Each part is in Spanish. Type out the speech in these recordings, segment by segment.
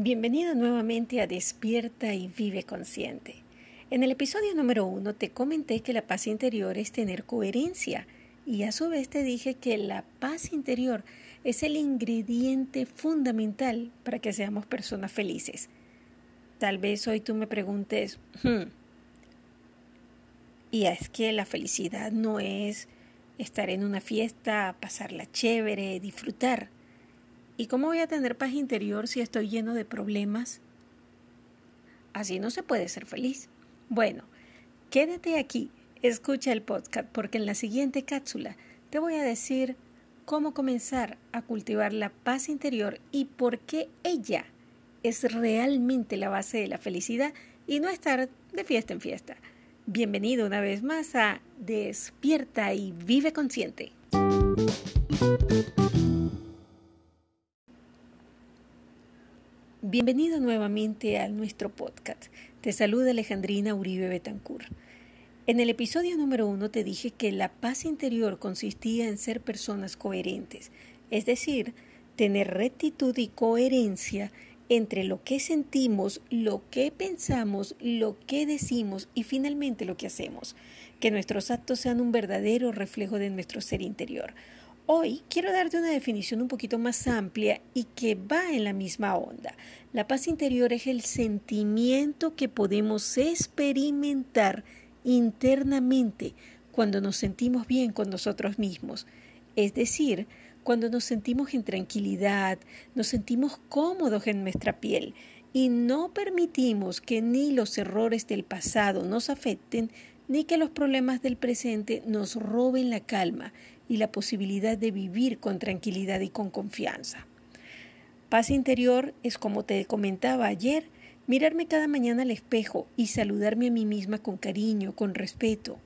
Bienvenido nuevamente a Despierta y Vive Consciente. En el episodio número uno te comenté que la paz interior es tener coherencia y a su vez te dije que la paz interior es el ingrediente fundamental para que seamos personas felices. Tal vez hoy tú me preguntes, hmm, y es que la felicidad no es estar en una fiesta, pasarla chévere, disfrutar. ¿Y cómo voy a tener paz interior si estoy lleno de problemas? Así no se puede ser feliz. Bueno, quédate aquí, escucha el podcast porque en la siguiente cápsula te voy a decir cómo comenzar a cultivar la paz interior y por qué ella es realmente la base de la felicidad y no estar de fiesta en fiesta. Bienvenido una vez más a Despierta y Vive Consciente. Bienvenido nuevamente a nuestro podcast. Te saluda Alejandrina Uribe Betancourt. En el episodio número uno te dije que la paz interior consistía en ser personas coherentes, es decir, tener rectitud y coherencia entre lo que sentimos, lo que pensamos, lo que decimos y finalmente lo que hacemos. Que nuestros actos sean un verdadero reflejo de nuestro ser interior. Hoy quiero darte una definición un poquito más amplia y que va en la misma onda. La paz interior es el sentimiento que podemos experimentar internamente cuando nos sentimos bien con nosotros mismos, es decir, cuando nos sentimos en tranquilidad, nos sentimos cómodos en nuestra piel y no permitimos que ni los errores del pasado nos afecten, ni que los problemas del presente nos roben la calma y la posibilidad de vivir con tranquilidad y con confianza. Paz interior es como te comentaba ayer, mirarme cada mañana al espejo y saludarme a mí misma con cariño, con respeto,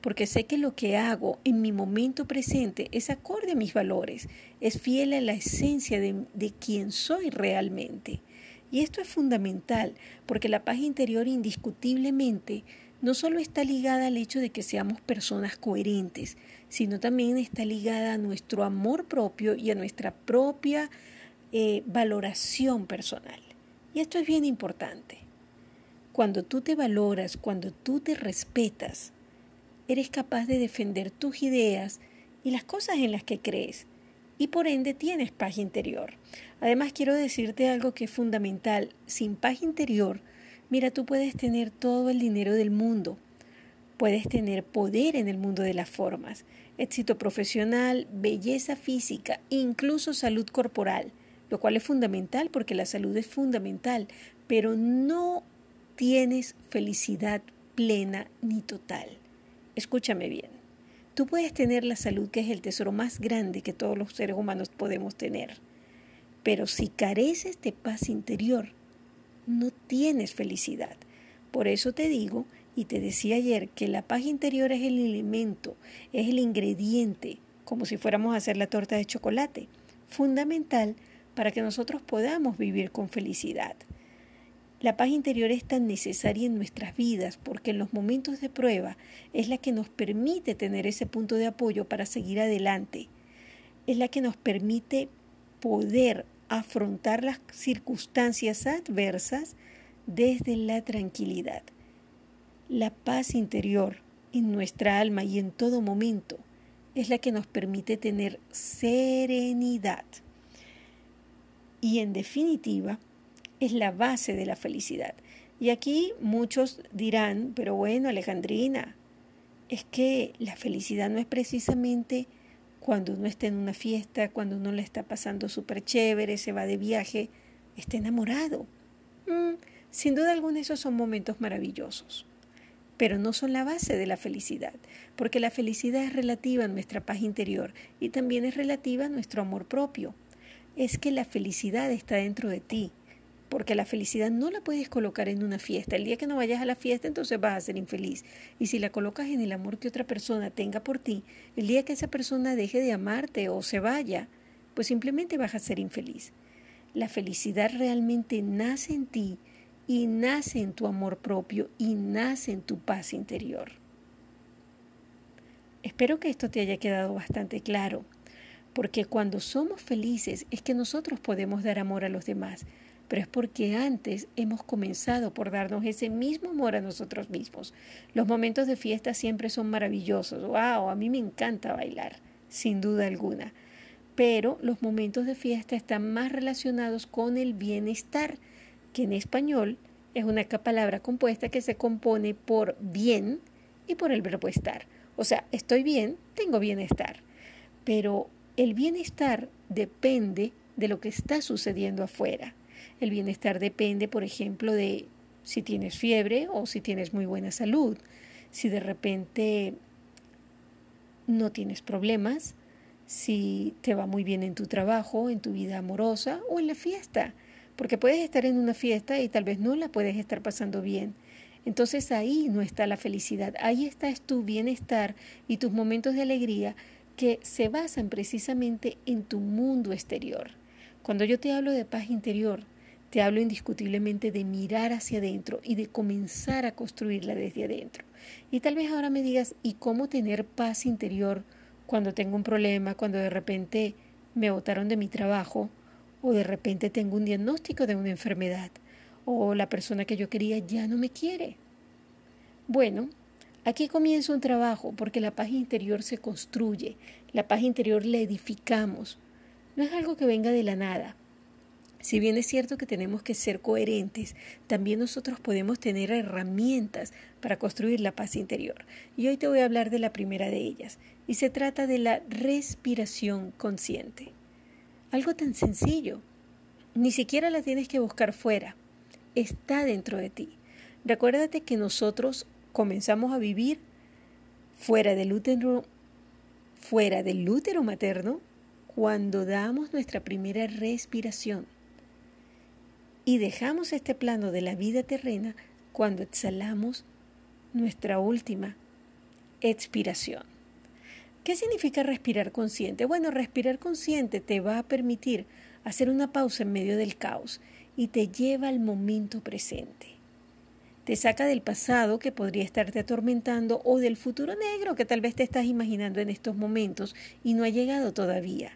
porque sé que lo que hago en mi momento presente es acorde a mis valores, es fiel a la esencia de, de quien soy realmente. Y esto es fundamental, porque la paz interior indiscutiblemente no solo está ligada al hecho de que seamos personas coherentes, sino también está ligada a nuestro amor propio y a nuestra propia eh, valoración personal. Y esto es bien importante. Cuando tú te valoras, cuando tú te respetas, eres capaz de defender tus ideas y las cosas en las que crees, y por ende tienes paz interior. Además quiero decirte algo que es fundamental. Sin paz interior, Mira, tú puedes tener todo el dinero del mundo, puedes tener poder en el mundo de las formas, éxito profesional, belleza física, incluso salud corporal, lo cual es fundamental porque la salud es fundamental, pero no tienes felicidad plena ni total. Escúchame bien. Tú puedes tener la salud que es el tesoro más grande que todos los seres humanos podemos tener, pero si careces de paz interior, no tienes felicidad. Por eso te digo y te decía ayer que la paz interior es el elemento, es el ingrediente, como si fuéramos a hacer la torta de chocolate, fundamental para que nosotros podamos vivir con felicidad. La paz interior es tan necesaria en nuestras vidas porque en los momentos de prueba es la que nos permite tener ese punto de apoyo para seguir adelante. Es la que nos permite poder afrontar las circunstancias adversas desde la tranquilidad. La paz interior en nuestra alma y en todo momento es la que nos permite tener serenidad. Y en definitiva, es la base de la felicidad. Y aquí muchos dirán, pero bueno, Alejandrina, es que la felicidad no es precisamente cuando uno está en una fiesta, cuando uno le está pasando súper chévere, se va de viaje, está enamorado. Mm, sin duda alguna esos son momentos maravillosos, pero no son la base de la felicidad, porque la felicidad es relativa a nuestra paz interior y también es relativa a nuestro amor propio. Es que la felicidad está dentro de ti, porque la felicidad no la puedes colocar en una fiesta. El día que no vayas a la fiesta, entonces vas a ser infeliz. Y si la colocas en el amor que otra persona tenga por ti, el día que esa persona deje de amarte o se vaya, pues simplemente vas a ser infeliz. La felicidad realmente nace en ti y nace en tu amor propio y nace en tu paz interior. Espero que esto te haya quedado bastante claro, porque cuando somos felices es que nosotros podemos dar amor a los demás pero es porque antes hemos comenzado por darnos ese mismo amor a nosotros mismos. Los momentos de fiesta siempre son maravillosos. ¡Wow! A mí me encanta bailar, sin duda alguna. Pero los momentos de fiesta están más relacionados con el bienestar, que en español es una palabra compuesta que se compone por bien y por el verbo estar. O sea, estoy bien, tengo bienestar. Pero el bienestar depende de lo que está sucediendo afuera. El bienestar depende, por ejemplo, de si tienes fiebre o si tienes muy buena salud, si de repente no tienes problemas, si te va muy bien en tu trabajo, en tu vida amorosa o en la fiesta, porque puedes estar en una fiesta y tal vez no la puedes estar pasando bien. Entonces ahí no está la felicidad, ahí está tu bienestar y tus momentos de alegría que se basan precisamente en tu mundo exterior. Cuando yo te hablo de paz interior, te hablo indiscutiblemente de mirar hacia adentro y de comenzar a construirla desde adentro. Y tal vez ahora me digas, ¿y cómo tener paz interior cuando tengo un problema, cuando de repente me botaron de mi trabajo o de repente tengo un diagnóstico de una enfermedad o la persona que yo quería ya no me quiere? Bueno, Aquí comienza un trabajo porque la paz interior se construye, la paz interior la edificamos. No es algo que venga de la nada. Si bien es cierto que tenemos que ser coherentes, también nosotros podemos tener herramientas para construir la paz interior. Y hoy te voy a hablar de la primera de ellas, y se trata de la respiración consciente. Algo tan sencillo. Ni siquiera la tienes que buscar fuera. Está dentro de ti. Recuérdate que nosotros comenzamos a vivir fuera del útero, fuera del útero materno cuando damos nuestra primera respiración y dejamos este plano de la vida terrena cuando exhalamos nuestra última expiración. ¿Qué significa respirar consciente? Bueno, respirar consciente te va a permitir hacer una pausa en medio del caos y te lleva al momento presente te saca del pasado que podría estarte atormentando o del futuro negro que tal vez te estás imaginando en estos momentos y no ha llegado todavía.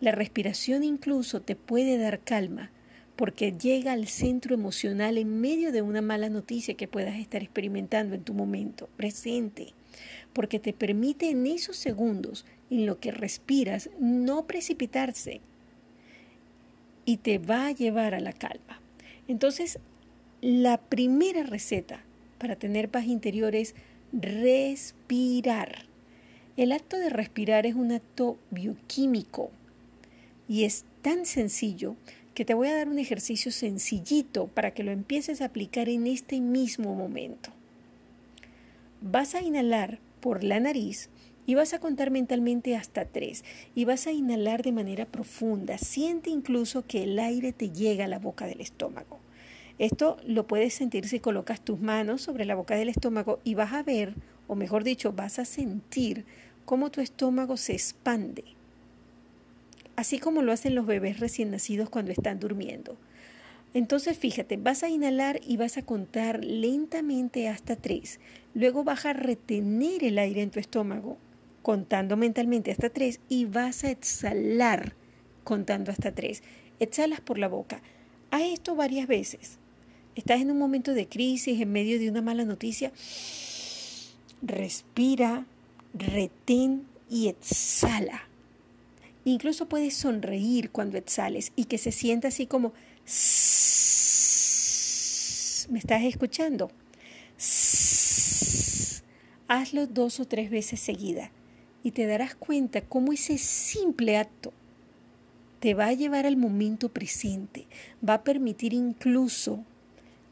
La respiración incluso te puede dar calma porque llega al centro emocional en medio de una mala noticia que puedas estar experimentando en tu momento presente, porque te permite en esos segundos en lo que respiras no precipitarse y te va a llevar a la calma. Entonces, la primera receta para tener paz interior es respirar. El acto de respirar es un acto bioquímico y es tan sencillo que te voy a dar un ejercicio sencillito para que lo empieces a aplicar en este mismo momento. Vas a inhalar por la nariz y vas a contar mentalmente hasta tres y vas a inhalar de manera profunda. Siente incluso que el aire te llega a la boca del estómago. Esto lo puedes sentir si colocas tus manos sobre la boca del estómago y vas a ver, o mejor dicho, vas a sentir cómo tu estómago se expande, así como lo hacen los bebés recién nacidos cuando están durmiendo. Entonces fíjate, vas a inhalar y vas a contar lentamente hasta tres. Luego vas a retener el aire en tu estómago contando mentalmente hasta tres y vas a exhalar contando hasta tres. Exhalas por la boca. Haz esto varias veces estás en un momento de crisis, en medio de una mala noticia, respira, retén y exhala. Incluso puedes sonreír cuando exhales y que se sienta así como... ¿Me estás escuchando? Hazlo dos o tres veces seguida y te darás cuenta cómo ese simple acto te va a llevar al momento presente, va a permitir incluso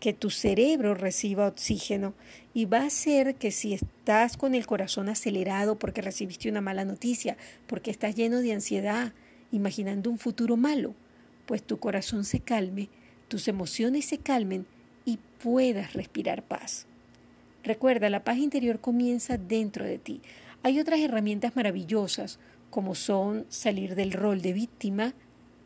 que tu cerebro reciba oxígeno y va a hacer que si estás con el corazón acelerado porque recibiste una mala noticia, porque estás lleno de ansiedad, imaginando un futuro malo, pues tu corazón se calme, tus emociones se calmen y puedas respirar paz. Recuerda, la paz interior comienza dentro de ti. Hay otras herramientas maravillosas como son salir del rol de víctima,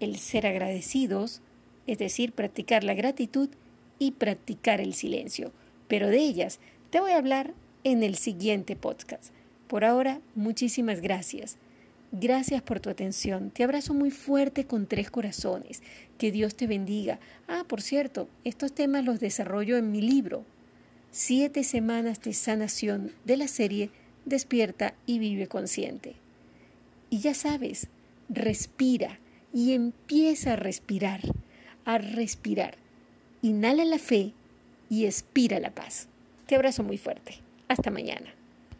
el ser agradecidos, es decir, practicar la gratitud y practicar el silencio. Pero de ellas te voy a hablar en el siguiente podcast. Por ahora, muchísimas gracias. Gracias por tu atención. Te abrazo muy fuerte con tres corazones. Que Dios te bendiga. Ah, por cierto, estos temas los desarrollo en mi libro. Siete semanas de sanación de la serie Despierta y vive consciente. Y ya sabes, respira y empieza a respirar, a respirar. Inhala la fe y expira la paz. Te abrazo muy fuerte. Hasta mañana.